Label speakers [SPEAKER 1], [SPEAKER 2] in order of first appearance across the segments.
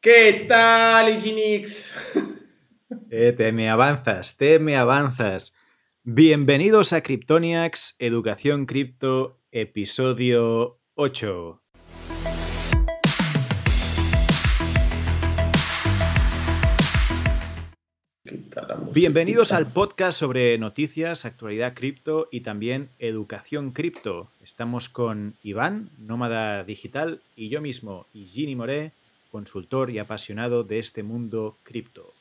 [SPEAKER 1] ¿Qué tal, Iginix?
[SPEAKER 2] Eh, te me avanzas, te me avanzas. Bienvenidos a Kryptoniacs, Educación Cripto, episodio 8. Bienvenidos al podcast sobre noticias, actualidad cripto y también educación cripto. Estamos con Iván, nómada digital, y yo mismo, Gini Moré, consultor y apasionado de este mundo cripto.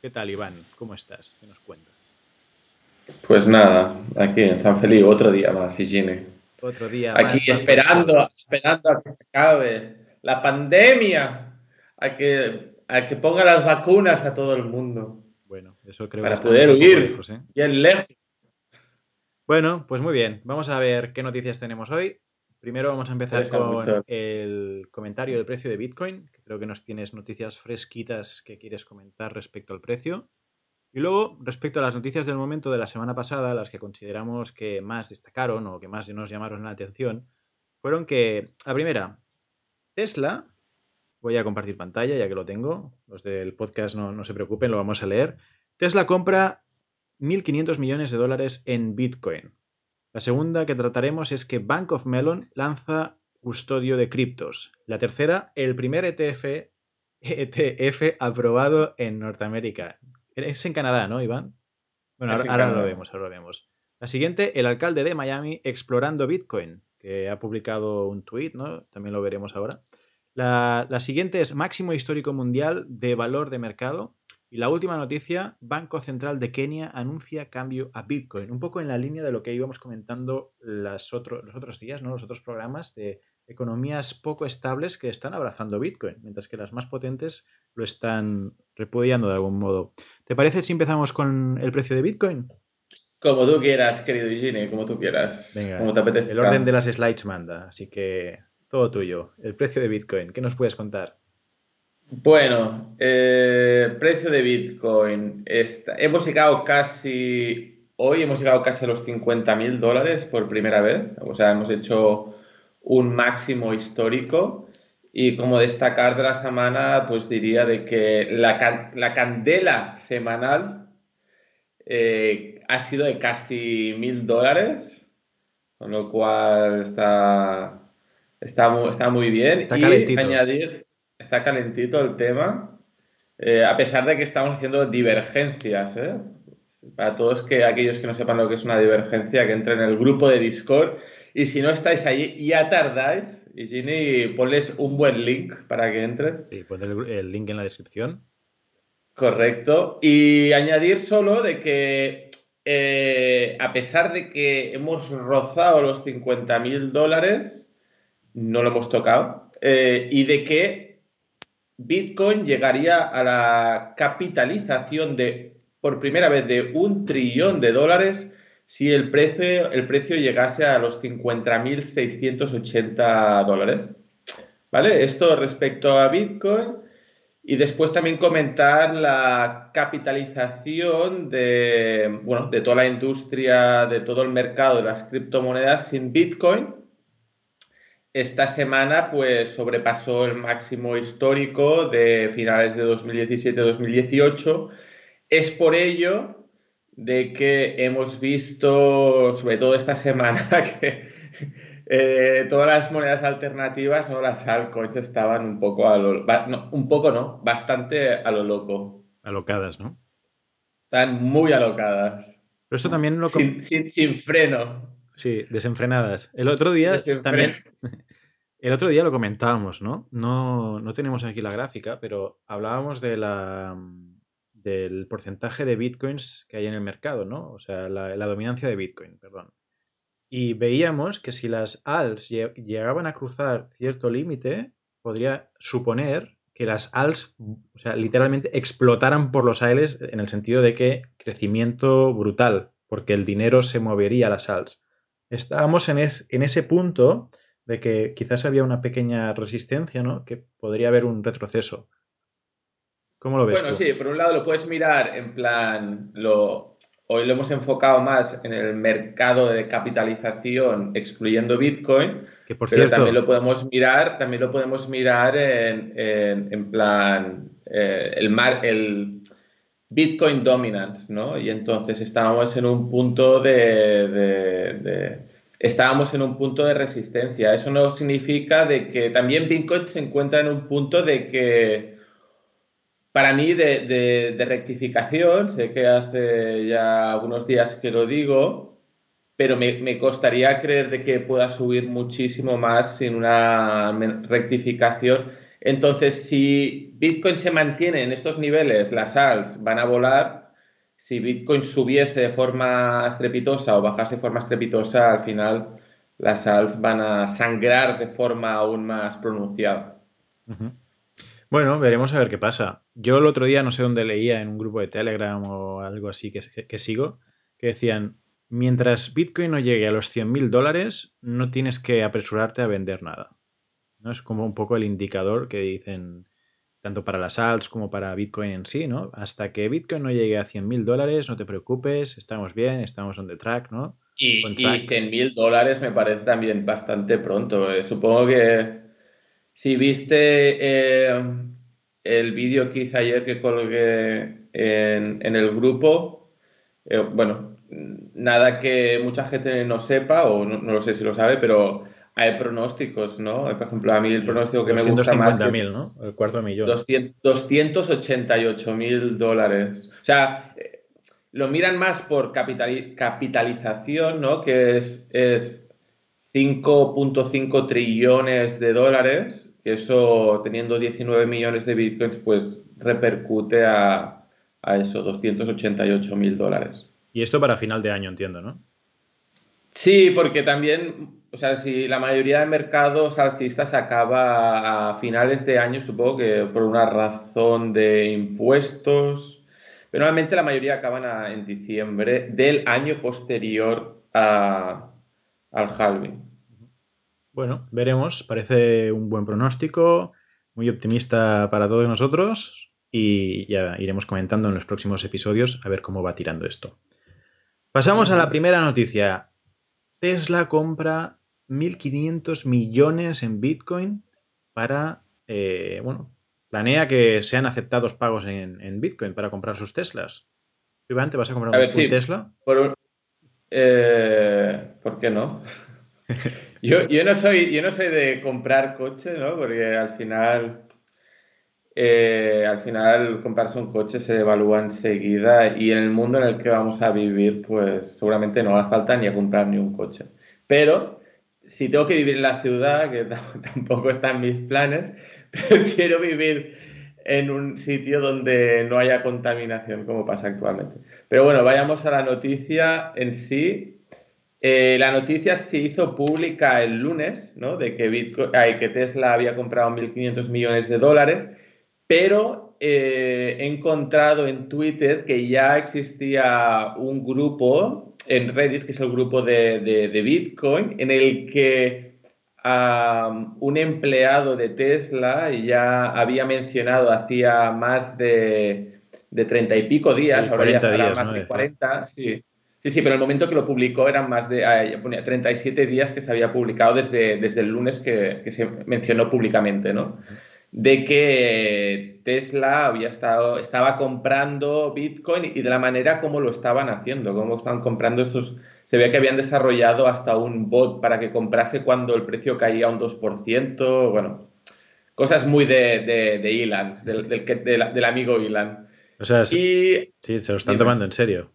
[SPEAKER 2] ¿Qué tal, Iván? ¿Cómo estás? ¿Qué nos cuentas?
[SPEAKER 1] Pues nada, aquí en San Felipe, otro día más, Gini.
[SPEAKER 2] Otro día
[SPEAKER 1] aquí
[SPEAKER 2] más.
[SPEAKER 1] esperando, esperando a que acabe la pandemia, a que, a que ponga las vacunas a todo el mundo.
[SPEAKER 2] Bueno, eso creo
[SPEAKER 1] para
[SPEAKER 2] que
[SPEAKER 1] poder huir
[SPEAKER 2] lejos, ¿eh?
[SPEAKER 1] bien lejos.
[SPEAKER 2] Bueno, pues muy bien. Vamos a ver qué noticias tenemos hoy. Primero vamos a empezar con el comentario del precio de Bitcoin, que creo que nos tienes noticias fresquitas que quieres comentar respecto al precio. Y luego, respecto a las noticias del momento de la semana pasada, las que consideramos que más destacaron o que más nos llamaron la atención, fueron que, la primera, Tesla, voy a compartir pantalla ya que lo tengo, los del podcast no, no se preocupen, lo vamos a leer. Tesla compra 1.500 millones de dólares en Bitcoin. La segunda que trataremos es que Bank of Melon lanza custodio de criptos. La tercera, el primer ETF, ETF aprobado en Norteamérica. Es en Canadá, ¿no, Iván? Bueno, ahora, ahora lo vemos, ahora lo vemos. La siguiente, el alcalde de Miami explorando Bitcoin, que ha publicado un tweet, ¿no? También lo veremos ahora. La, la siguiente es máximo histórico mundial de valor de mercado. Y la última noticia, Banco Central de Kenia anuncia cambio a Bitcoin. Un poco en la línea de lo que íbamos comentando las otro- los otros días, ¿no? los otros programas de economías poco estables que están abrazando Bitcoin, mientras que las más potentes lo están repudiando de algún modo. ¿Te parece si empezamos con el precio de Bitcoin?
[SPEAKER 1] Como tú quieras, querido Gini, como tú quieras.
[SPEAKER 2] Venga,
[SPEAKER 1] como te apetezca.
[SPEAKER 2] el orden de las slides manda, así que todo tuyo. El precio de Bitcoin, ¿qué nos puedes contar?
[SPEAKER 1] Bueno, eh, precio de Bitcoin. Está- hemos llegado casi, hoy hemos llegado casi a los 50 mil dólares por primera vez. O sea, hemos hecho un máximo histórico. Y como destacar de la semana, pues diría de que la, la candela semanal eh, ha sido de casi mil dólares, con lo cual está, está, está muy bien.
[SPEAKER 2] Está
[SPEAKER 1] y
[SPEAKER 2] calentito.
[SPEAKER 1] añadir, está calentito el tema, eh, a pesar de que estamos haciendo divergencias, ¿eh? Para todos que, aquellos que no sepan lo que es una divergencia, que entren en el grupo de Discord. Y si no estáis allí, ya tardáis. Y Ginny, ponles un buen link para que entren.
[SPEAKER 2] Sí, pon el, el link en la descripción.
[SPEAKER 1] Correcto. Y añadir solo de que eh, a pesar de que hemos rozado los 50 mil dólares, no lo hemos tocado, eh, y de que Bitcoin llegaría a la capitalización de, por primera vez, de un trillón de dólares si el precio, el precio llegase a los 50.680 dólares. ¿Vale? Esto respecto a Bitcoin. Y después también comentar la capitalización de, bueno, de toda la industria, de todo el mercado de las criptomonedas sin Bitcoin. Esta semana pues sobrepasó el máximo histórico de finales de 2017-2018. Es por ello de que hemos visto, sobre todo esta semana, que eh, todas las monedas alternativas, ¿no? las altcoins estaban un poco a lo, no, un poco no, bastante a lo loco.
[SPEAKER 2] Alocadas, ¿no?
[SPEAKER 1] Están muy alocadas.
[SPEAKER 2] Pero esto también lo...
[SPEAKER 1] Sin, sin- sin freno.
[SPEAKER 2] Sí, desenfrenadas. El otro día también... El otro día lo comentábamos, ¿no? ¿no? No tenemos aquí la gráfica, pero hablábamos de la, del porcentaje de bitcoins que hay en el mercado, ¿no? O sea, la, la dominancia de bitcoin, perdón. Y veíamos que si las ALS lle- llegaban a cruzar cierto límite, podría suponer que las ALS, o sea, literalmente explotaran por los aires en el sentido de que crecimiento brutal, porque el dinero se movería a las ALS. Estábamos en, es- en ese punto de que quizás había una pequeña resistencia, ¿no? Que podría haber un retroceso. ¿Cómo lo ves
[SPEAKER 1] Bueno,
[SPEAKER 2] tú?
[SPEAKER 1] sí, por un lado lo puedes mirar en plan, lo, hoy lo hemos enfocado más en el mercado de capitalización, excluyendo Bitcoin,
[SPEAKER 2] que por
[SPEAKER 1] pero
[SPEAKER 2] cierto,
[SPEAKER 1] también lo podemos mirar, también lo podemos mirar en, en, en plan eh, el, mar, el Bitcoin dominance, ¿no? Y entonces estábamos en un punto de, estábamos en un punto de resistencia. Eso no significa de que también Bitcoin se encuentra en un punto de que para mí de, rectificación, sé que hace ya algunos días que lo digo, pero me, me, costaría creer de que pueda subir muchísimo más sin una rectificación. Entonces, si Bitcoin se mantiene en estos niveles, las ALS van a volar. Si Bitcoin subiese de forma estrepitosa o bajase de forma estrepitosa, al final las ALS van a sangrar de forma aún más pronunciada.
[SPEAKER 2] Bueno, veremos a ver qué pasa. Yo el otro día no sé dónde leía en un grupo de Telegram o algo así que, sigo, que decían, mientras Bitcoin no llegue a los 100.000 dólares, no tienes que apresurarte a vender nada. ¿No? Es como un poco el indicador que dicen tanto para las alts como para Bitcoin en sí, ¿no? Hasta que Bitcoin no llegue a 100.000 dólares, no te preocupes, estamos bien, estamos on the track, ¿no?
[SPEAKER 1] Y, y 100.000 dólares me parece también bastante pronto. Eh. Supongo que si viste eh, el vídeo que hice ayer que colgué en, en el grupo, eh, bueno, nada que mucha gente no sepa, o no, no, lo sé si lo sabe, pero hay pronósticos, ¿no? Por ejemplo, a mí el pronóstico que me gusta más...
[SPEAKER 2] mil, ¿no? El cuarto millón.
[SPEAKER 1] 288 mil dólares. O sea, lo miran más por capital, capitalización, ¿no? Que es, es 5.5 trillones de dólares que eso, teniendo 19 millones de bitcoins, pues repercute a, a eso, 288 mil dólares.
[SPEAKER 2] Y esto para final de año, entiendo, ¿no?
[SPEAKER 1] Sí, porque también, o sea, si la mayoría de mercados alcistas acaba a finales de año, supongo que por una razón de impuestos, pero normalmente la mayoría acaban en diciembre del año posterior a, al halving.
[SPEAKER 2] Bueno, veremos. Parece un buen pronóstico, muy optimista para todos nosotros y ya iremos comentando en los próximos episodios a ver cómo va tirando esto. Pasamos a la primera noticia. Tesla compra 1.500 millones en Bitcoin para, eh, bueno, planea que sean aceptados pagos en, en, Bitcoin para comprar sus Teslas. Iván, ¿te vas a comprar a ver, un, sí, Tesla?
[SPEAKER 1] Por, eh, ¿Por qué no? Yo, yo, no soy, yo no soy de comprar coche, ¿no? Porque al final, eh, al final comprarse un coche se evalúa enseguida y en el mundo en el que vamos a vivir, pues seguramente no hace falta ni a comprar ni un coche. Pero si tengo que vivir en la ciudad, que tampoco están mis planes, prefiero vivir en un sitio donde no haya contaminación como pasa actualmente. Pero bueno, vayamos a la noticia en sí eh, la noticia se hizo pública el lunes, ¿no? De que, Bitcoin, ay, que Tesla había comprado 1.500 millones de dólares, pero eh, he encontrado en Twitter que ya existía un grupo en Reddit, que es el grupo de, de, de Bitcoin, en el que um, un empleado de Tesla ya había mencionado hacía más de, de 30 y pico días, ahora ya
[SPEAKER 2] días,
[SPEAKER 1] más
[SPEAKER 2] ¿no?
[SPEAKER 1] de 40, sí. Sí, sí, pero el momento que lo publicó eran más de eh, ponía 37 días que se había publicado desde, desde el lunes que, que, se mencionó públicamente, ¿no? De que Tesla había estado, estaba comprando Bitcoin y de la manera como lo estaban haciendo, cómo estaban comprando esos... Se ve que habían desarrollado hasta un bot para que comprase cuando el precio caía un 2%, bueno, cosas muy de, de, de Elon, del, del, del, del, amigo Elon.
[SPEAKER 2] O sea, y, sí, se lo están tomando en serio.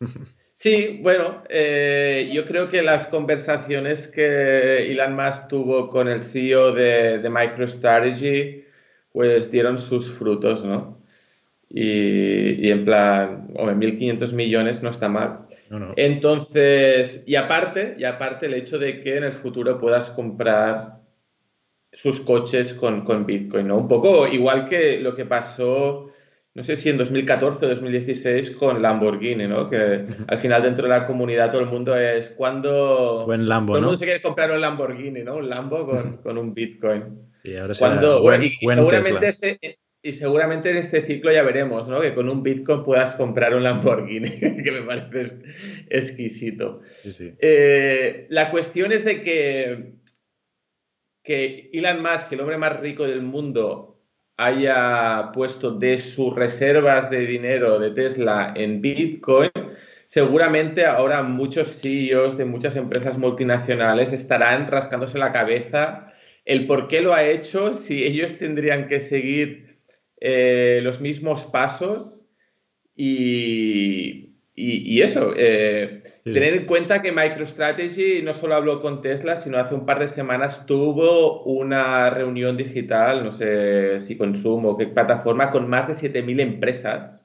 [SPEAKER 1] Sí, bueno, eh, yo creo que las conversaciones que Elon Musk tuvo con el CEO de, de MicroStrategy, pues dieron sus frutos, ¿no? Y, y en plan, hombre, 1.500 millones no está mal.
[SPEAKER 2] No, no.
[SPEAKER 1] Entonces, y aparte, y aparte el hecho de que en el futuro puedas comprar sus coches con, con Bitcoin, ¿no? Un poco igual que lo que pasó no sé si en 2014 o 2016 con Lamborghini, ¿no? Que al final dentro de la comunidad todo el mundo es cuando...
[SPEAKER 2] Buen Lambo,
[SPEAKER 1] Todo el mundo
[SPEAKER 2] ¿no?
[SPEAKER 1] se quiere comprar un Lamborghini, ¿no? Un Lambo con, con un Bitcoin.
[SPEAKER 2] Sí, ahora
[SPEAKER 1] cuando,
[SPEAKER 2] buen,
[SPEAKER 1] y,
[SPEAKER 2] buen
[SPEAKER 1] seguramente
[SPEAKER 2] Tesla.
[SPEAKER 1] este, y seguramente en este ciclo ya veremos, ¿no? Que con un Bitcoin puedas comprar un Lamborghini, que me parece exquisito. Eh, la cuestión es de que, que Elon Musk, el hombre más rico del mundo, haya puesto de sus reservas de dinero de Tesla en Bitcoin, seguramente ahora muchos CEOs de muchas empresas multinacionales estarán rascándose la cabeza el por qué lo ha hecho, si ellos tendrían que seguir eh, los mismos pasos y, eso. Eh, tener en cuenta que MicroStrategy no solo habló con Tesla, sino hace un par de semanas tuvo una reunión digital, no sé si consumo o qué plataforma, con más de 7.000 empresas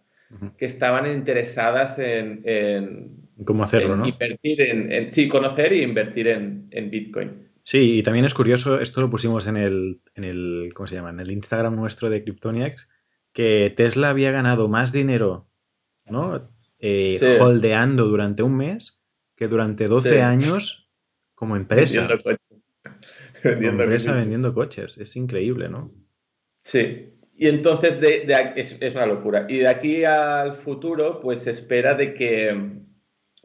[SPEAKER 1] que estaban interesadas en,
[SPEAKER 2] cómo hacerlo, ¿no?
[SPEAKER 1] Invertir en, sí, conocer e invertir en, en Bitcoin.
[SPEAKER 2] Sí, y también es curioso, esto lo pusimos en el, en el, ¿cómo se llama? En el Instagram nuestro de Kryptoniacs, que Tesla había ganado más dinero, ¿no? Eh, holdeando durante un mes que durante 12 años como empresa. Vendiendo coches. como empresa vendiendo coches. Es increíble, ¿no?
[SPEAKER 1] Sí. Y entonces de, es, es, una locura. Y de aquí al futuro, pues se espera de que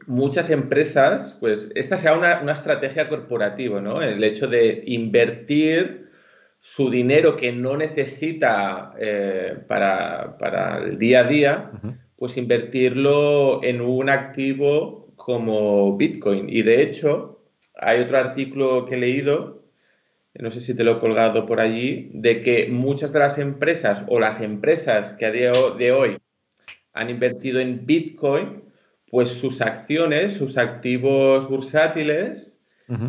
[SPEAKER 1] muchas empresas, pues esta sea una, estrategia corporativa, ¿no? El hecho de invertir su dinero que no necesita eh, para, el día a día, pues invertirlo en un activo como Bitcoin. Y de hecho, hay otro artículo que he leído, no sé si te lo he colgado por allí, de que muchas de las empresas o las empresas que a día de hoy han invertido en Bitcoin, pues sus acciones, sus activos bursátiles,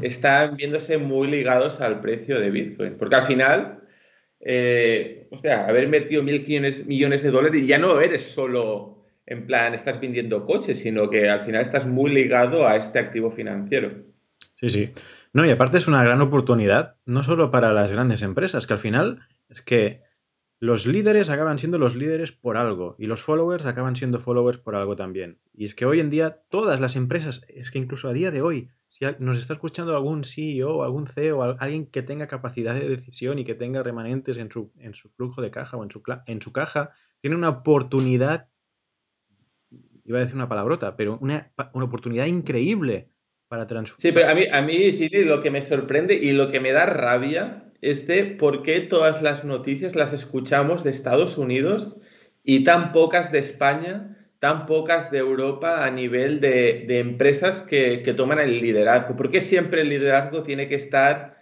[SPEAKER 1] están viéndose muy ligados al precio de Bitcoin. Porque al final, eh, o sea, haber metido mil millones de dólares y ya no eres solo, en plan, estás vendiendo coches, sino que al final estás muy ligado a este activo financiero.
[SPEAKER 2] Sí, sí. No, y aparte es una gran oportunidad, no solo para las grandes empresas, que al final es que los líderes acaban siendo los líderes por algo y los followers acaban siendo followers por algo también. Y es que hoy en día todas las empresas, es que incluso a día de hoy, si nos está escuchando algún CEO, algún CEO, alguien que tenga capacidad de decisión y que tenga remanentes en su, en su flujo de caja o en su, en su caja, tiene una oportunidad, iba a decir una palabrota, pero una, una oportunidad increíble para transformar.
[SPEAKER 1] Sí, pero a mí, a mí sí, lo que me sorprende y lo que me da rabia es de por qué todas las noticias las escuchamos de Estados Unidos y tan pocas de España, tan pocas de Europa a nivel de, empresas que, toman el liderazgo. ¿Por qué siempre el liderazgo tiene que estar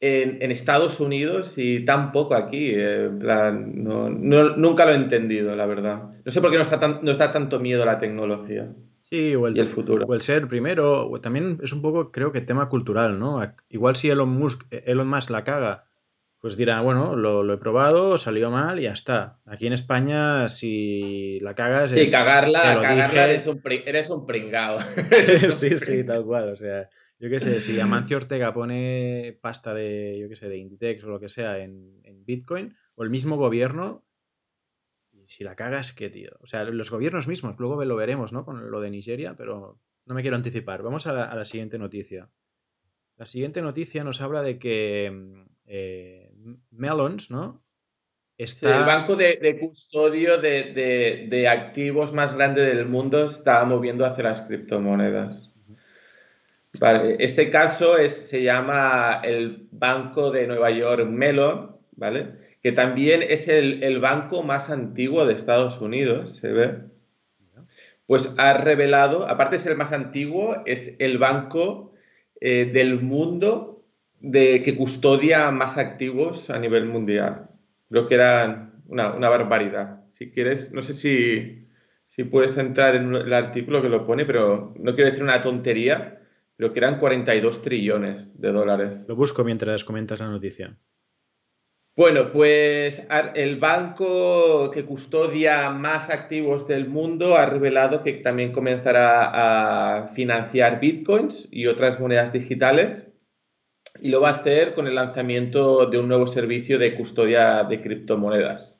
[SPEAKER 1] en, Estados Unidos y tan poco aquí? Eh, nunca lo he entendido, la verdad. No sé por qué no está, no está tanto miedo a la tecnología.
[SPEAKER 2] Sí, o el, futuro. O el ser primero, también es un poco, creo que tema cultural, ¿no? Igual si Elon Musk, Elon Musk la caga, pues dirá, bueno, lo, he probado, salió mal y ya está. Aquí en España, si la cagas.
[SPEAKER 1] Sí, cagarla, cagarla eres, un, eres un pringado.
[SPEAKER 2] sí, sí, tal cual. O sea, yo qué sé, si Amancio Ortega pone pasta de, yo qué sé, de Inditex o lo que sea en, en Bitcoin, o el mismo gobierno, si la cagas, ¿qué, tío? O sea, los gobiernos mismos, luego lo veremos, ¿no? Con lo de Nigeria, pero no me quiero anticipar. Vamos a la, siguiente noticia. La siguiente noticia nos habla de que eh, Melons, ¿no?
[SPEAKER 1] Está... el banco de, custodio de, activos más grande del mundo está moviendo hacia las criptomonedas. Vale. Este caso es, se llama el Banco de Nueva York Melon, ¿vale? que también es el, banco más antiguo de Estados Unidos, se ve, pues ha revelado, aparte de ser el más antiguo, es el banco eh, del mundo de, que custodia más activos a nivel mundial. Creo que era una, barbaridad. Si quieres, no sé si puedes entrar en el artículo que lo pone, pero no quiero decir una tontería, pero que eran 42 trillones de dólares.
[SPEAKER 2] Lo busco mientras comentas la noticia.
[SPEAKER 1] Bueno, pues el banco que custodia más activos del mundo ha revelado que también comenzará a financiar bitcoins y otras monedas digitales y lo va a hacer con el lanzamiento de un nuevo servicio de custodia de criptomonedas.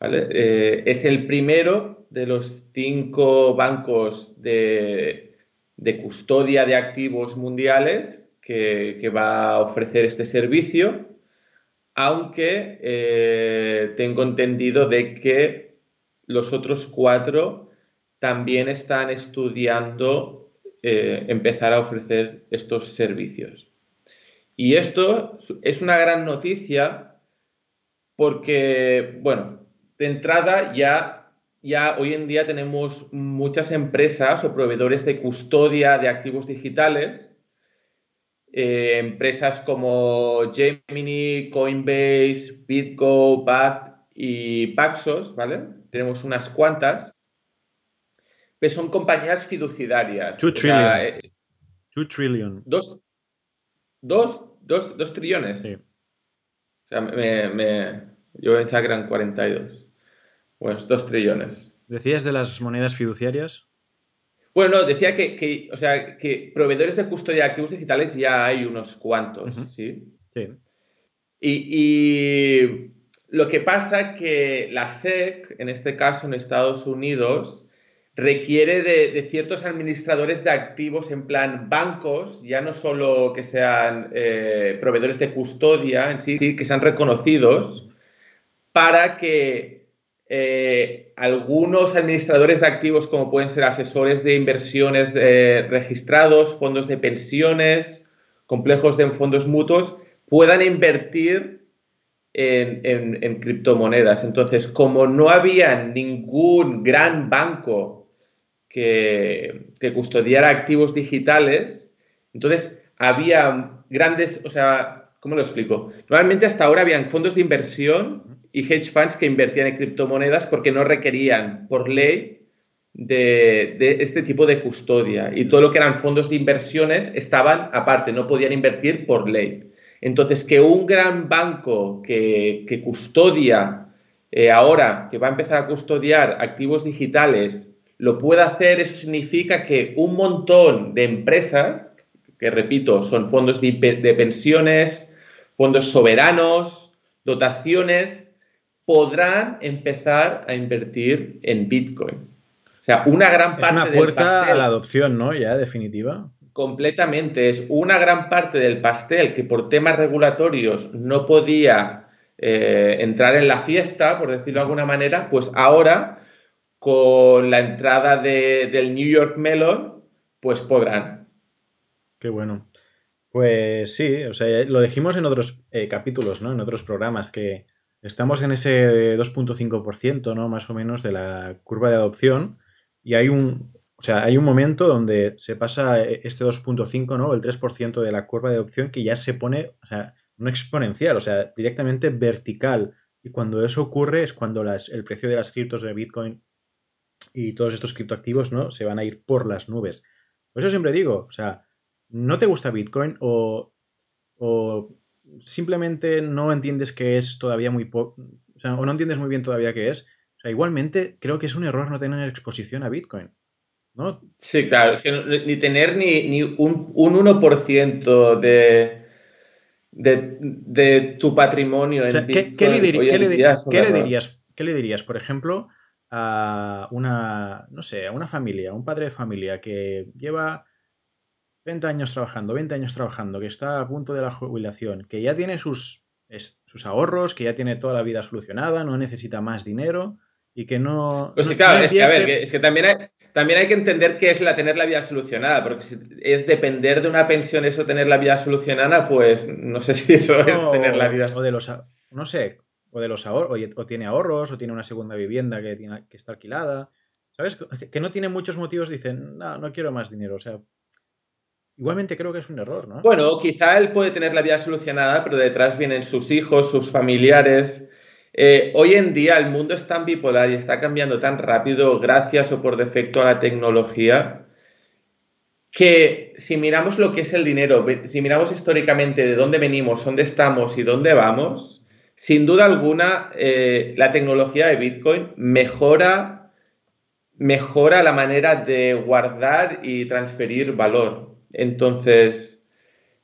[SPEAKER 1] Eh, es el primero de los cinco bancos de, custodia de activos mundiales que va a ofrecer este servicio aunque eh, tengo entendido de que los otros cuatro también están estudiando eh, empezar a ofrecer estos servicios. Y esto es una gran noticia porque, bueno, de entrada ya, ya hoy en día tenemos muchas empresas o proveedores de custodia de activos digitales eh, empresas como Gemini, Coinbase, BitGo, BAT y Paxos, ¿vale? Tenemos unas cuantas. Pero son compañías fiduciarias.
[SPEAKER 2] 2 trillion. Eh, trillion.
[SPEAKER 1] Dos, dos, dos, dos trillones.
[SPEAKER 2] Sí.
[SPEAKER 1] O sea, me, me, yo pensaba que eran 42. Bueno, dos trillones.
[SPEAKER 2] ¿Decías de las monedas fiduciarias?
[SPEAKER 1] Bueno, decía que, o sea, que proveedores de custodia de activos digitales ya hay unos cuantos, ¿sí?
[SPEAKER 2] Sí.
[SPEAKER 1] Y, lo que pasa que la SEC, en este caso en Estados Unidos, requiere de, ciertos administradores de activos en plan bancos, ya no solo que sean eh, proveedores de custodia en sí, que sean reconocidos, para que eh, algunos administradores de activos, como pueden ser asesores de inversiones registrados, fondos de pensiones, complejos de fondos mutuos, puedan invertir en, criptomonedas. Entonces, como no había ningún gran banco que, que custodiara activos digitales, entonces había grandes, o sea, ¿cómo lo explico? Normalmente hasta ahora habían fondos de inversión y hedge funds que invertían en criptomonedas porque no requerían por ley de, este tipo de custodia. Y todo lo que eran fondos de inversiones estaban aparte, no podían invertir por ley. Entonces, que un gran banco que, custodia eh, ahora, que va a empezar a custodiar activos digitales, lo pueda hacer, eso significa que un montón de empresas, que repito, son fondos de pensiones, fondos soberanos, dotaciones, podrán empezar a invertir en Bitcoin. O sea, una gran parte.
[SPEAKER 2] Es una puerta a la adopción, ¿no? Ya, definitiva.
[SPEAKER 1] Completamente. Es una gran parte del pastel que por temas regulatorios no podía eh, entrar en la fiesta, por decirlo de alguna manera, pues ahora, con la entrada del New York Melon, pues podrán.
[SPEAKER 2] Qué bueno. Pues sí, o sea, lo dijimos en otros eh, capítulos, ¿no? En otros programas, que Estamos en ese 2.5%, ¿no? Más o menos de la curva de adopción. Y hay un, o sea, hay un momento donde se pasa este 2.5, ¿no? El 3% de la curva de adopción que ya se pone, o sea, no exponencial, o sea, directamente vertical. Y cuando eso ocurre es cuando el precio de las criptos de Bitcoin y todos estos criptoactivos, ¿no? Se van a ir por las nubes. Por eso siempre digo, o sea, no te gusta Bitcoin o, o simplemente no entiendes que es todavía muy poco, o, sea, o no entiendes muy bien todavía qué es. O sea, igualmente creo que es un error no tener exposición a Bitcoin. ¿no?
[SPEAKER 1] Sí, claro, es que ni tener ni, un, 1% de, de, tu patrimonio en
[SPEAKER 2] Bitcoin. ¿qué, le, dirías, ¿Qué le dirías, por ejemplo, a una, no sé, a una familia, a un padre de familia que lleva 20 años trabajando, 20 años trabajando, que está a punto de la jubilación, que ya tiene sus, sus ahorros, que ya tiene toda la vida solucionada, no necesita más dinero y que no...
[SPEAKER 1] Pues sí, claro, es que a ver, es que también hay, también hay que entender qué es la tener la vida solucionada, porque si es depender de una pensión eso tener la vida solucionada, pues no sé si eso es tener la vida...
[SPEAKER 2] O de los, no sé, o de los ahorros, o, tiene ahorros, o tiene una segunda vivienda que, tiene, que está alquilada. ¿Sabes? Que no tiene muchos motivos, dicen, no, no quiero más dinero. O sea, Igualmente creo que es un error, ¿no?
[SPEAKER 1] Bueno, quizá él puede tener la vida solucionada, pero detrás vienen sus hijos, sus familiares. Eh, hoy en día el mundo es tan bipolar y está cambiando tan rápido gracias o por defecto a la tecnología que si miramos lo que es el dinero, si miramos históricamente de dónde venimos, dónde estamos y dónde vamos, sin duda alguna eh, la tecnología de Bitcoin mejora, mejora la manera de guardar y transferir valor. Entonces,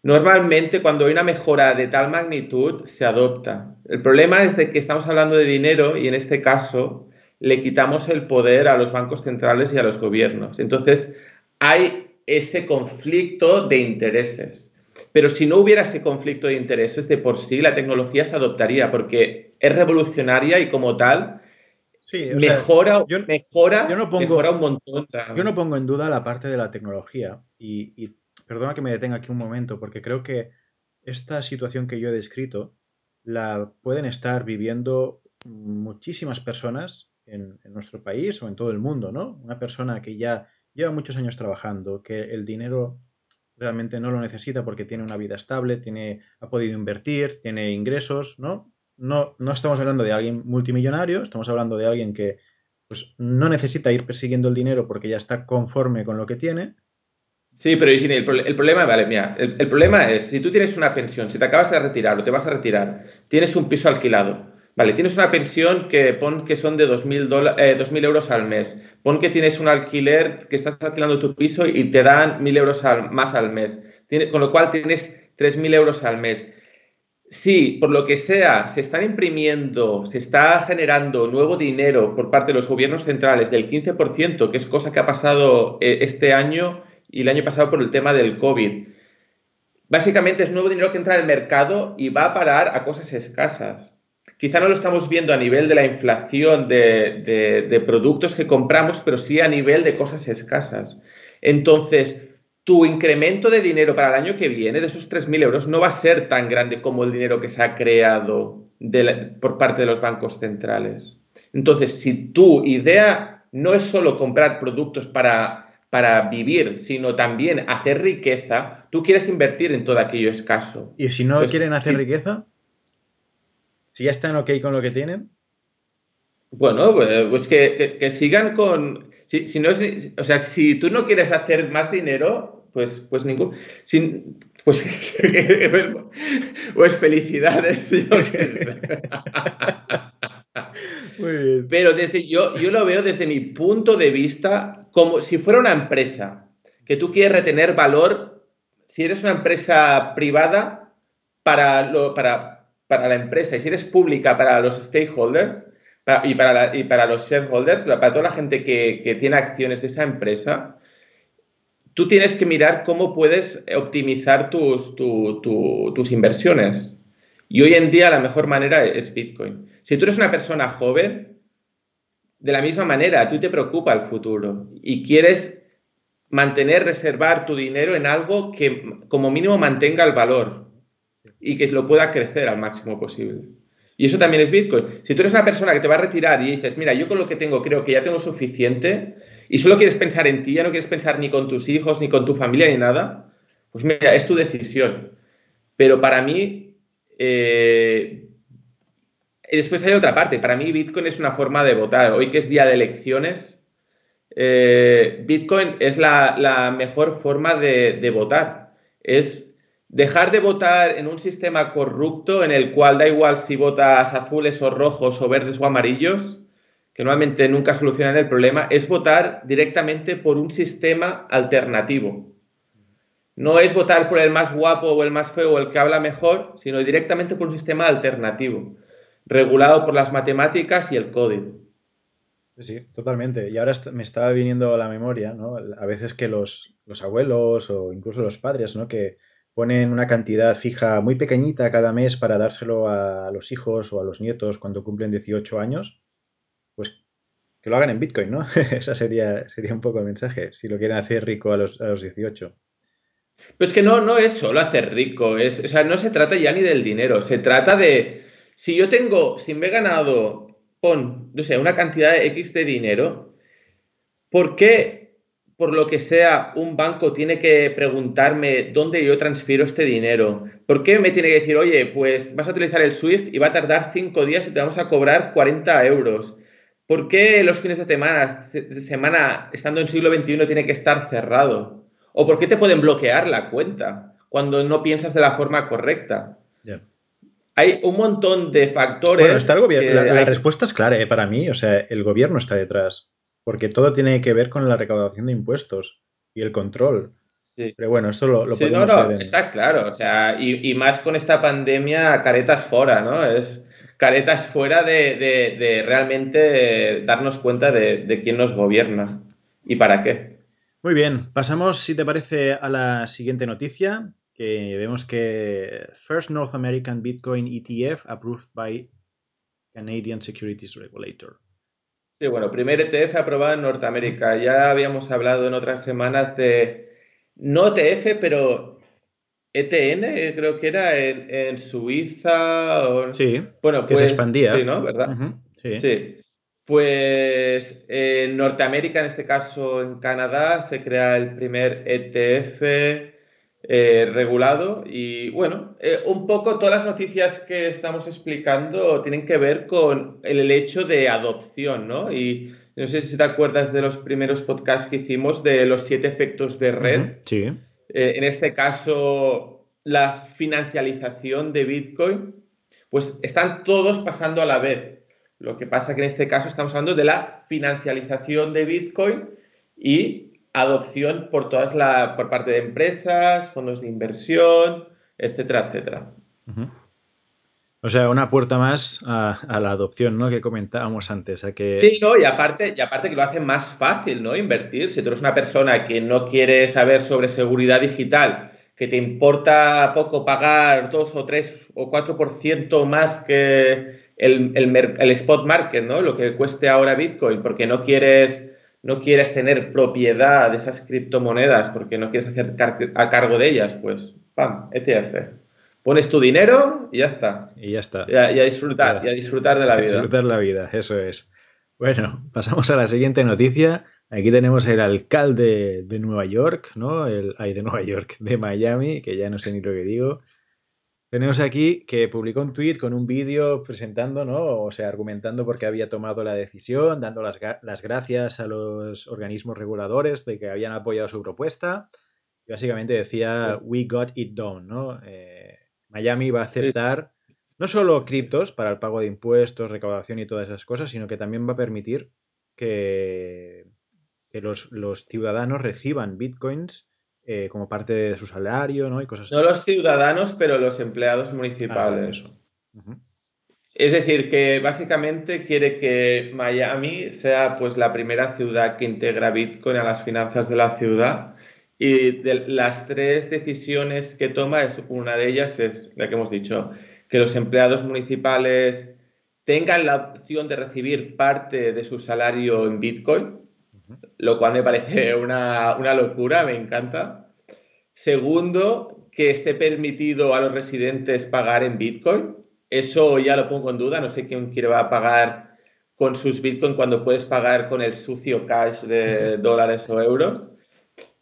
[SPEAKER 1] normalmente cuando hay una mejora de tal magnitud, se adopta. El problema es de que estamos hablando de dinero y en este caso le quitamos el poder a los bancos centrales y a los gobiernos. Entonces, hay ese conflicto de intereses. Pero si no hubiera ese conflicto de intereses, de por sí la tecnología se adoptaría porque es revolucionaria y como tal mejora, mejora,
[SPEAKER 2] no pongo,
[SPEAKER 1] mejora un montón.
[SPEAKER 2] Yo no pongo en duda la parte de la tecnología y, y perdona que me detenga aquí un momento porque creo que esta situación que yo he descrito la pueden estar viviendo muchísimas personas en, nuestro país o en todo el mundo, ¿no? Una persona que ya lleva muchos años trabajando, que el dinero realmente no lo necesita porque tiene una vida estable, tiene, ha podido invertir, tiene ingresos, ¿no? No, no estamos hablando de alguien multimillonario, estamos hablando de alguien que pues, no necesita ir persiguiendo el dinero porque ya está conforme con lo que tiene.
[SPEAKER 1] Sí, pero el, problema, vale, mira, el, problema es, si tú tienes una pensión, si te acabas de retirar o te vas a retirar, tienes un piso alquilado, Vale, tienes una pensión que pon que son de 2.000 eh, euros al mes. Pon que tienes un alquiler, que estás alquilando tu piso y te dan 1.000 euros más al mes. con lo cual tienes 3.000 euros al mes. Si por lo que sea se están imprimiendo, se está generando nuevo dinero por parte de los gobiernos centrales del 15%, que es cosa que ha pasado eh, este año y el año pasado por el tema del COVID, básicamente es nuevo dinero que entra al mercado y va a parar a cosas escasas quizá no lo estamos viendo a nivel de la inflación de, productos que compramos, pero sí a nivel de cosas escasas. Entonces, tu incremento de dinero para el año que viene, de esos 3.000 euros, no va a ser tan grande como el dinero que se ha creado por parte de los bancos centrales. Entonces, si tu idea no es solo comprar productos para, para vivir, sino también hacer riqueza, tú quieres invertir en todo aquello escaso.
[SPEAKER 2] ¿Y si no quieren hacer riqueza? Si ya están ok con lo que tienen.
[SPEAKER 1] Bueno, pues, pues que, sigan con. Si, no o sea, si tú no quieres hacer más dinero, pues, pues ningún. Sin, pues, pues, pues, felicidades. Pero desde yo, yo lo veo desde mi punto de vista como si fuera una empresa que tú quieres retener valor. Si eres una empresa privada, para, lo, para, para la empresa y si eres pública para los stakeholders y, para y para los shareholders, para toda la gente que, tiene acciones de esa empresa, tú tienes que mirar cómo puedes optimizar tus, tus inversiones. Y hoy en día la mejor manera es Bitcoin. Si tú eres una persona joven, de la misma manera, tú te preocupa el futuro y quieres mantener, reservar tu dinero en algo que como mínimo mantenga el valor y que lo pueda crecer al máximo posible. Y eso también es Bitcoin. Si tú eres una persona que te va a retirar y dices, mira, yo con lo que tengo creo que ya tengo suficiente y solo quieres pensar en ti, ya no quieres pensar ni con tus hijos, ni con tu familia, ni nada, pues mira, es tu decisión. Pero para mí, eh, después hay otra parte. Para mí Bitcoin es una forma de votar. Hoy que es día de elecciones, eh, Bitcoin es la, mejor forma de, de votar. Es Dejar de votar en un sistema corrupto en el cual da igual si votas azules o rojos o verdes o amarillos, que normalmente nunca solucionan el problema, es votar directamente por un sistema alternativo. No es votar por el más guapo o el más feo o el que habla mejor, sino directamente por un sistema alternativo, regulado por las matemáticas y el código.
[SPEAKER 2] Sí, totalmente. Y ahora me estaba viniendo a la memoria, ¿no? A veces que los, los abuelos o incluso los padres, ¿no? Que, ponen una cantidad fija muy pequeñita cada mes para dárselo a los hijos o a los nietos cuando cumplen 18 años, que lo hagan en Bitcoin, ¿no? Ese sería, sería un poco el mensaje, si lo quieren hacer rico a los, a los 18.
[SPEAKER 1] Pues que no, no es solo hacer rico, es, o sea, no se trata ya ni del dinero, se trata de, si yo tengo, si me he ganado, pon, no sé, una cantidad de X de dinero, ¿por qué por lo que sea, un banco tiene que preguntarme dónde yo transfiero este dinero? ¿Por qué me tiene que decir, oye, pues vas a utilizar el SWIFT y va a tardar cinco días y te vamos a cobrar 40 euros? ¿Por qué los fines de semana, semana estando en siglo XXI, tiene que estar cerrado? ¿O por qué te pueden bloquear la cuenta cuando no piensas de la forma correcta? Hay un montón de factores.
[SPEAKER 2] Bueno, está el gobierno. La, respuesta es clara ¿eh? para mí. O sea, el gobierno está detrás porque todo tiene que ver con la recaudación de impuestos y el control. Pero bueno, esto lo, podemos
[SPEAKER 1] ver Está claro, o sea, y, más con esta pandemia, caretas fuera, ¿no? Es caretas fuera de, realmente darnos cuenta de, quién nos gobierna y para qué.
[SPEAKER 2] Muy bien, pasamos, si te parece, a la siguiente noticia. que vemos que First North American Bitcoin ETF approved by Canadian Securities Regulator.
[SPEAKER 1] Sí, bueno, primer ETF aprobado en Norteamérica. Ya habíamos hablado en otras semanas de no ETF, pero ETN, creo que era en, Suiza.
[SPEAKER 2] sí, bueno, que se pues, expandía.
[SPEAKER 1] Sí, ¿no? ¿Verdad? sí. Pues en Norteamérica, en este caso en Canadá, se crea el primer ETF eh, regulado y bueno, eh, un poco todas las noticias que estamos explicando tienen que ver con el hecho de adopción, ¿no? Y no sé si te acuerdas de los primeros podcasts que hicimos de los siete efectos de red.
[SPEAKER 2] Sí.
[SPEAKER 1] Eh, en este caso, la financialización de Bitcoin, pues están todos pasando a la vez. Lo que pasa que en este caso estamos hablando de la financialización de Bitcoin y adopción por todas la, por parte de empresas, fondos de inversión, etcétera, etcétera.
[SPEAKER 2] O sea, una puerta más a, la adopción, ¿no? Que comentábamos antes. A que...
[SPEAKER 1] Sí, no, y aparte, y aparte que lo hace más fácil, ¿no? Invertir. Si tú eres una persona que no quiere saber sobre seguridad digital, que te importa poco pagar 2 o 3 o 4% más que el, spot market, ¿no? Lo que cueste ahora Bitcoin, porque no quieres, no quieres tener propiedad de esas criptomonedas, porque no quieres hacer a cargo de ellas, pues, ¡pam! ETF. Pones tu dinero y ya está.
[SPEAKER 2] Y ya está.
[SPEAKER 1] Y a, disfrutar, y a disfrutar de la vida.
[SPEAKER 2] Disfrutar la vida, eso es. Bueno, pasamos a la siguiente noticia. Aquí tenemos el alcalde de Nueva York, ¿no? El, ay, de Nueva York, de Miami, que ya no sé ni lo que digo. Tenemos aquí que publicó un tweet con un vídeo presentando, ¿no? O sea, argumentando por qué había tomado la decisión, dando las, gracias a los organismos reguladores de que habían apoyado su propuesta. Y básicamente decía, we got it done, ¿no? Eh, Miami va a aceptar no solo criptos para el pago de impuestos, recaudación y todas esas cosas, sino que también va a permitir que, que los, los ciudadanos reciban bitcoins eh, como parte de su salario, ¿no? Y cosas
[SPEAKER 1] No los ciudadanos, pero los empleados municipales. Ah, es decir, que básicamente quiere que Miami sea pues la primera ciudad que integra Bitcoin a las finanzas de la ciudad. Y de las tres decisiones que toma, es, una de ellas es la que hemos dicho, que los empleados municipales tengan la opción de recibir parte de su salario en Bitcoin, lo cual me parece una, locura, me encanta. Segundo, que esté permitido a los residentes pagar en Bitcoin. Eso ya lo pongo en duda, no sé quién quiere va a pagar con sus Bitcoin cuando puedes pagar con el sucio cash de dólares o euros.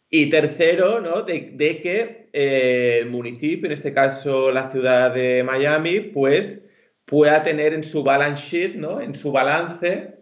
[SPEAKER 1] Y tercero, ¿no? de, que eh, el municipio, en este caso la ciudad de Miami, pues pueda tener en su balance sheet, ¿no? en su balance,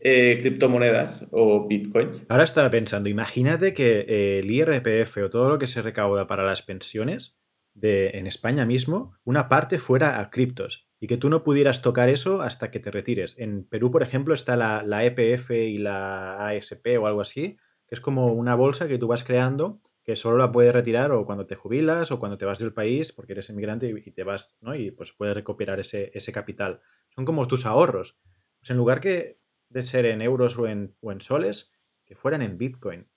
[SPEAKER 1] eh, criptomonedas o Bitcoin.
[SPEAKER 2] Ahora estaba pensando, imagínate que eh, el IRPF o todo lo que se recauda para las pensiones de, en España mismo, una parte fuera a criptos y que tú no pudieras tocar eso hasta que te retires. En Perú, por ejemplo, está la, la EPF y la ASP o algo así, que es como una bolsa que tú vas creando que solo la puedes retirar o cuando te jubilas o cuando te vas del país porque eres inmigrante y, te vas, ¿no? Y pues puedes recuperar ese, ese capital. Son como tus ahorros. Pues en lugar que de ser en euros o en, o en soles que fueran en Bitcoin.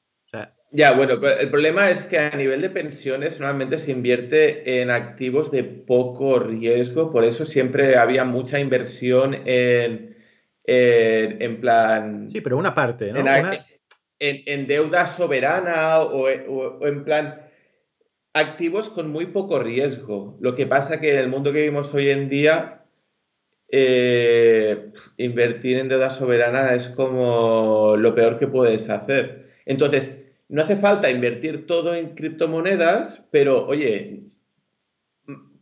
[SPEAKER 1] ya, bueno, el problema es que a nivel de pensiones normalmente se invierte en activos de poco riesgo, por eso siempre había mucha inversión en, en, plan...
[SPEAKER 2] Sí, pero una parte, ¿no?
[SPEAKER 1] En, deuda soberana o, o, en plan activos con muy poco riesgo. Lo que pasa que en el mundo que vivimos hoy en día eh, invertir en deuda soberana es como lo peor que puedes hacer. Entonces, no hace falta invertir todo en criptomonedas, pero oye,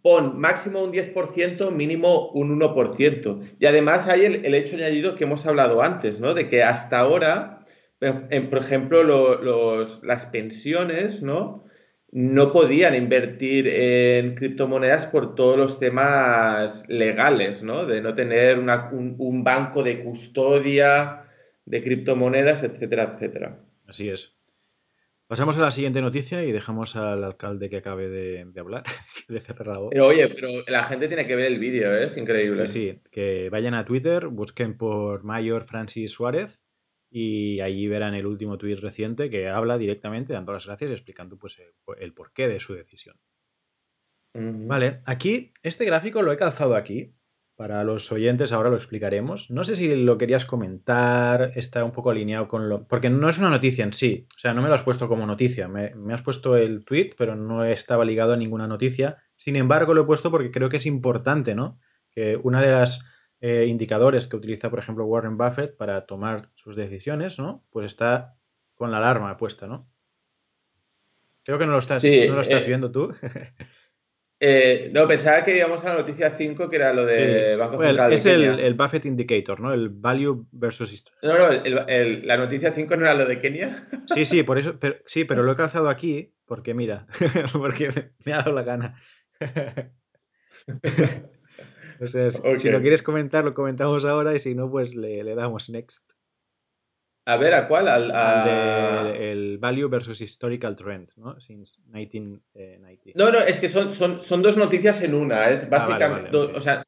[SPEAKER 1] pon máximo un 10%, mínimo un 1%. Y además hay el, hecho añadido que hemos hablado antes, ¿no? De que hasta ahora, por ejemplo, los, las pensiones, ¿no? no podían invertir en criptomonedas por todos los temas legales, ¿no? De no tener un, banco de custodia de criptomonedas, etcétera, etcétera.
[SPEAKER 2] Así es. Pasamos a la siguiente noticia y dejamos al alcalde que acabe de, hablar, de cerrar la voz.
[SPEAKER 1] Pero oye, pero la gente tiene que ver el vídeo, ¿eh? es increíble.
[SPEAKER 2] Sí, que vayan a Twitter, busquen por Mayor Francis Suárez y allí verán el último tuit reciente que habla directamente, dando las gracias y explicando pues, el, porqué de su decisión. Vale, aquí, este gráfico lo he calzado aquí. Para los oyentes ahora lo explicaremos. No sé si lo querías comentar, está un poco alineado con lo... Porque no es una noticia en sí, o sea, no me lo has puesto como noticia, me, has puesto el tweet, pero no estaba ligado a ninguna noticia. Sin embargo, lo he puesto porque creo que es importante, ¿no? Que una de las eh, indicadores que utiliza, por ejemplo, Warren Buffett para tomar sus decisiones, ¿no? Pues está con la alarma puesta, ¿no? Creo que no lo estás, no lo estás eh, viendo tú.
[SPEAKER 1] Eh, no, pensaba que íbamos a la noticia 5, que era lo de
[SPEAKER 2] Banco Central. Es el, Buffett Indicator, ¿no? El Value versus History.
[SPEAKER 1] No, no, la noticia 5 no era lo de Kenia.
[SPEAKER 2] Sí, sí, por eso, pero, sí, pero lo he calzado aquí porque, mira, porque me, ha dado la gana. O sea, si lo quieres comentar, lo comentamos ahora y si no, pues le, le damos next.
[SPEAKER 1] A ver, ¿a cuál? Al,
[SPEAKER 2] el value versus historical trend, ¿no? Since 1990.
[SPEAKER 1] No, no, es que son, son, son dos noticias en una. Es ah, básicamente, o sea,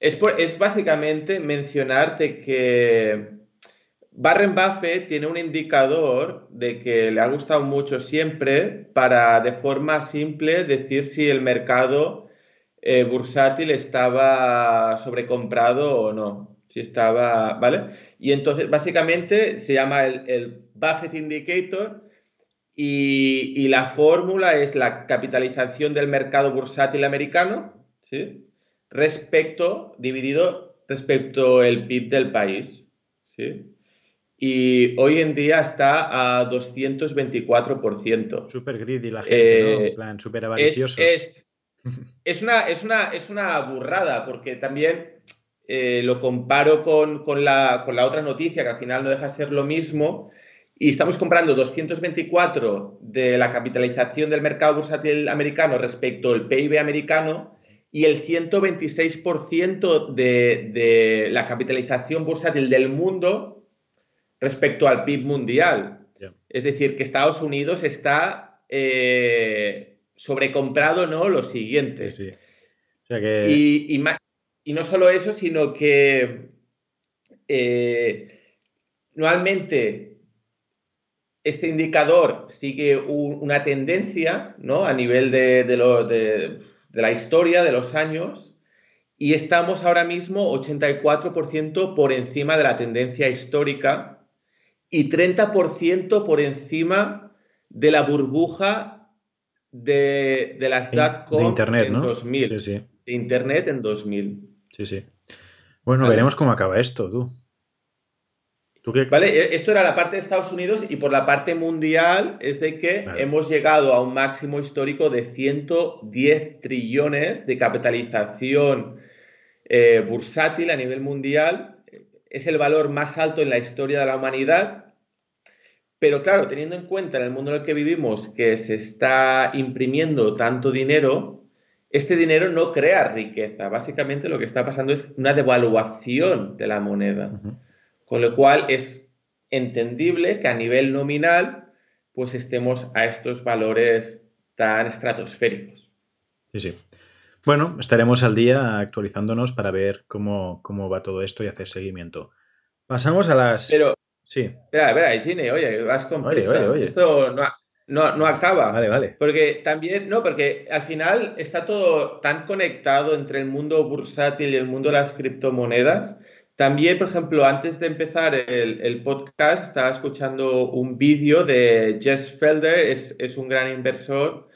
[SPEAKER 1] es, es básicamente mencionarte que Barren Buffett tiene un indicador de que le ha gustado mucho siempre para, de forma simple, decir si el mercado eh, bursátil estaba sobrecomprado o no si estaba, ¿vale? Y entonces, básicamente, se llama el, Buffett Indicator y, la fórmula es la capitalización del mercado bursátil americano, ¿sí? Respecto, dividido respecto el PIB del país, ¿sí? Y hoy en día está a 224%.
[SPEAKER 2] Súper greedy la gente, ¿no? En eh, plan, súper avariciosos.
[SPEAKER 1] Es, es, una, es, una, es una burrada, porque también eh, lo comparo con, la, otra noticia, que al final no deja de ser lo mismo, y estamos comprando 224 de la capitalización del mercado bursátil americano respecto al PIB americano y el 126% de, de la capitalización bursátil del mundo respecto al PIB mundial. Es decir, que Estados Unidos está eh, sobrecomprado, ¿no? Lo siguiente. y, y, y no solo eso, sino que eh, normalmente este indicador sigue una tendencia ¿no? a nivel de, de, la historia, de los años, y estamos ahora mismo 84% por encima de la tendencia histórica y 30% por encima de la burbuja de, las
[SPEAKER 2] dot-com Internet, en
[SPEAKER 1] 2000.
[SPEAKER 2] Sí, sí.
[SPEAKER 1] De Internet en 2000.
[SPEAKER 2] Sí, sí. Bueno, veremos cómo acaba esto, tú.
[SPEAKER 1] Vale, e, esto era la parte de Estados Unidos y por la parte mundial es de que hemos llegado a un máximo histórico de 110 trillones de capitalización eh, bursátil a nivel mundial. Es el valor más alto en la historia de la humanidad. Pero claro, teniendo en cuenta en el mundo en el que vivimos que se está imprimiendo tanto dinero, este dinero no crea riqueza. Básicamente lo que está pasando es una devaluación de la moneda. Con lo cual es entendible que a nivel nominal pues estemos a estos valores tan estratosféricos.
[SPEAKER 2] Sí, sí. Bueno, estaremos al día actualizándonos para ver cómo, cómo va todo esto y hacer seguimiento. Pasamos a las...
[SPEAKER 1] Pero, sí. Espera, espera, Isine, oye, vas con oye, oye, oye. Esto no, no, no acaba.
[SPEAKER 2] Vale, vale.
[SPEAKER 1] Porque también, no, porque al final está todo tan conectado entre el mundo bursátil y el mundo de las criptomonedas. También, por ejemplo, antes de empezar el, podcast, estaba escuchando un vídeo de Jess Felder, es, es un gran inversor,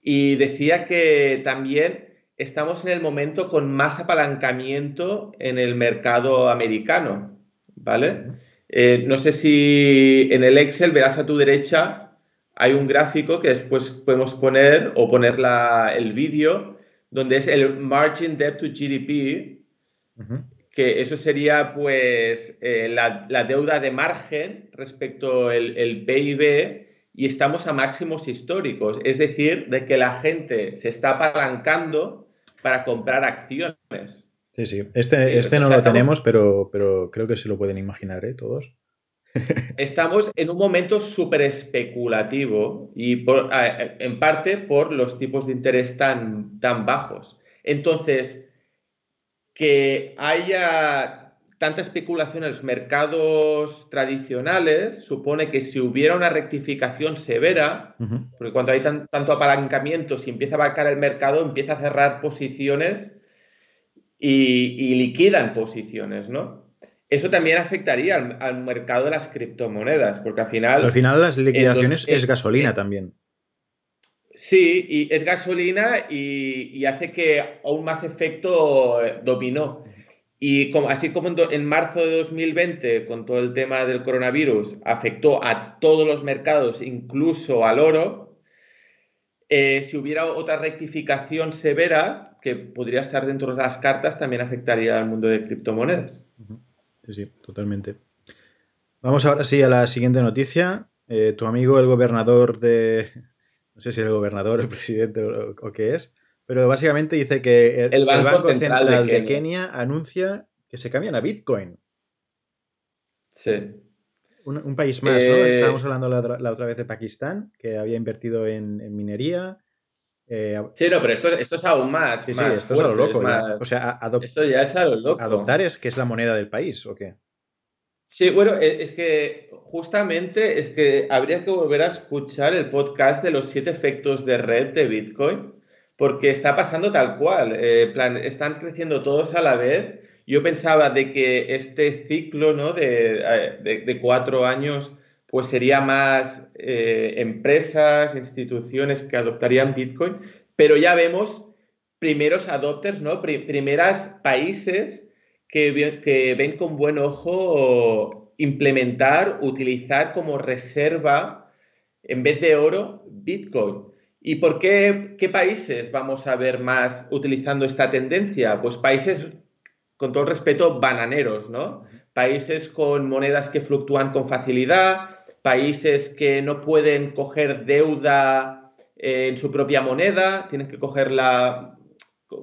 [SPEAKER 1] y decía que también estamos en el momento con más apalancamiento en el mercado americano, ¿vale? Eh, no sé si en el Excel verás a tu derecha hay un gráfico que después podemos poner o poner el vídeo donde es el margin debt to GDP, que eso sería pues eh, la, deuda de margen respecto al el PIB y estamos a máximos históricos, es decir, de que la gente se está apalancando para comprar acciones.
[SPEAKER 2] Sí, sí. Este, este no lo tenemos, pero, pero creo que se lo pueden imaginar, ¿eh? Todos.
[SPEAKER 1] Estamos en un momento súper especulativo y en parte por los tipos de interés tan, tan bajos. Entonces, que haya, tanta especulación en los mercados tradicionales supone que si hubiera una rectificación severa, porque cuando hay tanto apalancamiento, si empieza a vacar el mercado, empieza a cerrar posiciones y, liquidan posiciones, ¿no? Eso también afectaría al, mercado de las criptomonedas, porque al final...
[SPEAKER 2] al final las liquidaciones es gasolina también.
[SPEAKER 1] Sí, y es gasolina y, hace que aún más efecto dominó. Y así como en, marzo de 2020, con todo el tema del coronavirus, afectó a todos los mercados, incluso al oro, eh, si hubiera otra rectificación severa, que podría estar dentro de las cartas, también afectaría al mundo de criptomonedas.
[SPEAKER 2] Sí, sí, totalmente. Vamos ahora sí a la siguiente noticia. Eh, tu amigo, el gobernador de... No sé si el gobernador, el presidente o qué es, pero básicamente dice que el, Banco, Central, de, Kenia. anuncia que se cambian a Bitcoin.
[SPEAKER 1] Sí.
[SPEAKER 2] Un, país más, ¿no? Eh, Estábamos hablando la otra, vez de Pakistán, que había invertido en, minería.
[SPEAKER 1] Eh, sí, no, pero esto, es aún más.
[SPEAKER 2] Sí, sí, esto es a lo loco. O sea,
[SPEAKER 1] esto ya es a lo loco.
[SPEAKER 2] ¿Adoptar es que es la moneda del país o qué?
[SPEAKER 1] Sí, bueno, e, es que justamente es que habría que volver a escuchar el podcast de los siete efectos de red de Bitcoin porque está pasando tal cual. Eh, plan, están creciendo todos a la vez. Yo pensaba de que este ciclo ¿no? de, eh, cuatro años pues sería más eh, empresas, instituciones que adoptarían Bitcoin, pero ya vemos primeros adopters, ¿no? primeras países que, que ven con buen ojo implementar, utilizar como reserva en vez de oro Bitcoin. ¿Y por qué, qué países vamos a ver más utilizando esta tendencia? Pues países, con todo respeto, bananeros, ¿no? Países con monedas que fluctúan con facilidad, países que no pueden coger deuda eh, en su propia moneda, tienen que cogerla,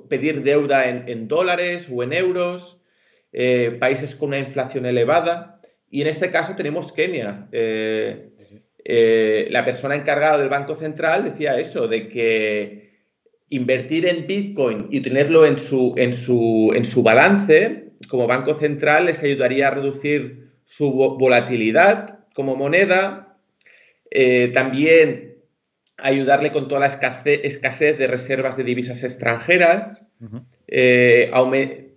[SPEAKER 1] pedir deuda en, dólares o en euros, eh, países con una inflación elevada. Y en este caso tenemos Kenia. Eh, la persona encargada del Banco Central decía eso, de que invertir en Bitcoin y tenerlo en su, en su, en su balance como Banco Central les ayudaría a reducir su volatilidad como moneda, eh, también ayudarle con toda la escasez, de reservas de divisas extranjeras, eh,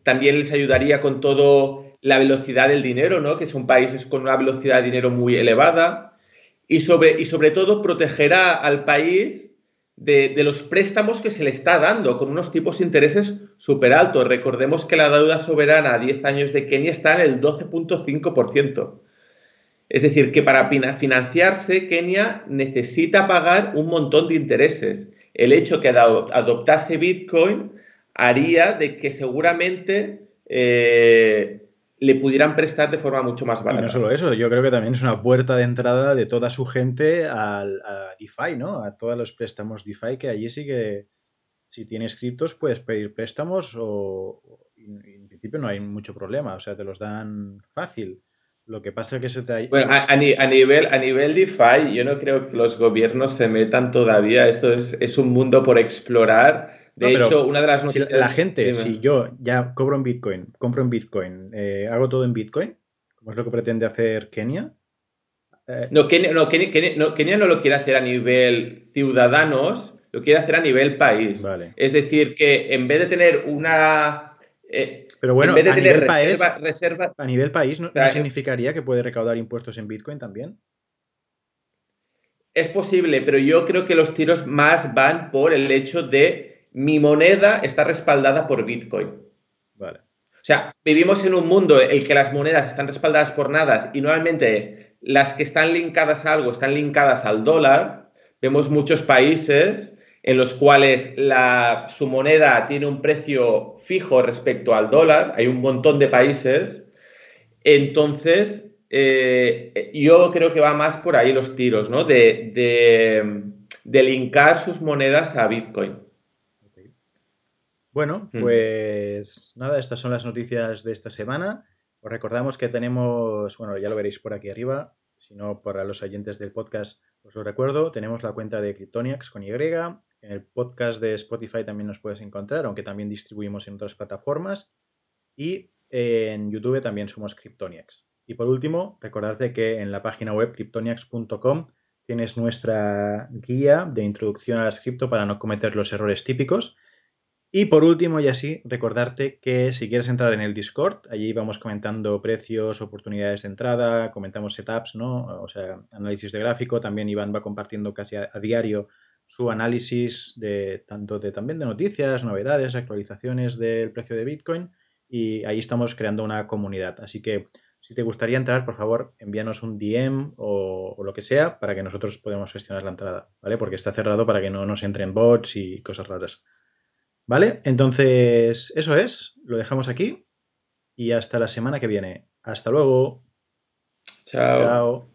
[SPEAKER 1] también les ayudaría con todo la velocidad del dinero, ¿no? que son países con una velocidad de dinero muy elevada y sobre, y sobre todo protegerá al país de, los préstamos que se le está dando con unos tipos de intereses súper altos. Recordemos que la deuda soberana a 10 años de Kenia está en el 12.5%. Es decir, que para financiarse Kenia necesita pagar un montón de intereses. El hecho que adoptase Bitcoin haría de que seguramente eh, le pudieran prestar de forma mucho más barata.
[SPEAKER 2] Y no solo eso, yo creo que también es una puerta de entrada de toda su gente al, a DeFi, ¿no? A todos los préstamos DeFi que allí sí que si tienes criptos puedes pedir préstamos o, en principio no hay mucho problema, o sea, te los dan fácil. Lo que pasa es que se te...
[SPEAKER 1] Bueno, a, nivel, a nivel DeFi, yo no creo que los gobiernos se metan todavía. Esto es, es un mundo por explorar de hecho, una de las
[SPEAKER 2] noticias... Si la gente, si yo ya cobro en Bitcoin, compro en Bitcoin, eh, hago todo en Bitcoin, como es lo que pretende hacer Kenia.
[SPEAKER 1] Eh, no, Kenia no, Kenia, no, lo quiere hacer a nivel ciudadanos, lo quiere hacer a nivel país. Es decir, que en vez de tener una...
[SPEAKER 2] Eh, pero bueno, a, nivel país, a nivel país, ¿no, significaría que puede recaudar impuestos en Bitcoin también?
[SPEAKER 1] Es posible, pero yo creo que los tiros más van por el hecho de mi moneda está respaldada por Bitcoin.
[SPEAKER 2] Vale.
[SPEAKER 1] O sea, vivimos en un mundo en el que las monedas están respaldadas por nada y normalmente las que están linkadas a algo están linkadas al dólar. Vemos muchos países en los cuales la, su moneda tiene un precio fijo respecto al dólar. Hay un montón de países. Entonces, eh, yo creo que va más por ahí los tiros, ¿no? De, de, de linkar sus monedas a Bitcoin.
[SPEAKER 2] Bueno, pues nada, estas son las noticias de esta semana. Os recordamos que tenemos, bueno, ya lo veréis por aquí arriba, si no para los oyentes del podcast os lo recuerdo, tenemos la cuenta de Cryptoniacs con Y, en el podcast de Spotify también nos puedes encontrar, aunque también distribuimos en otras plataformas. Y en YouTube también somos Cryptoniacs. Y por último, recordarte que en la página web cryptoniacs.com tienes nuestra guía de introducción a las cripto para no cometer los errores típicos. Y por último, y así, recordarte que si quieres entrar en el Discord, allí vamos comentando precios, oportunidades de entrada, comentamos setups, ¿no? O sea, análisis de gráfico. También Iván va compartiendo casi a, diario su análisis de tanto de también de noticias, novedades, actualizaciones del precio de Bitcoin. Y ahí estamos creando una comunidad. Así que si te gustaría entrar, por favor, envíanos un DM o, lo que sea para que nosotros podamos gestionar la entrada, ¿vale? Porque está cerrado para que no nos entren bots y cosas raras. ¿Vale? Entonces, eso es, lo dejamos aquí y hasta la semana que viene. Hasta luego.
[SPEAKER 1] Chao. Chao.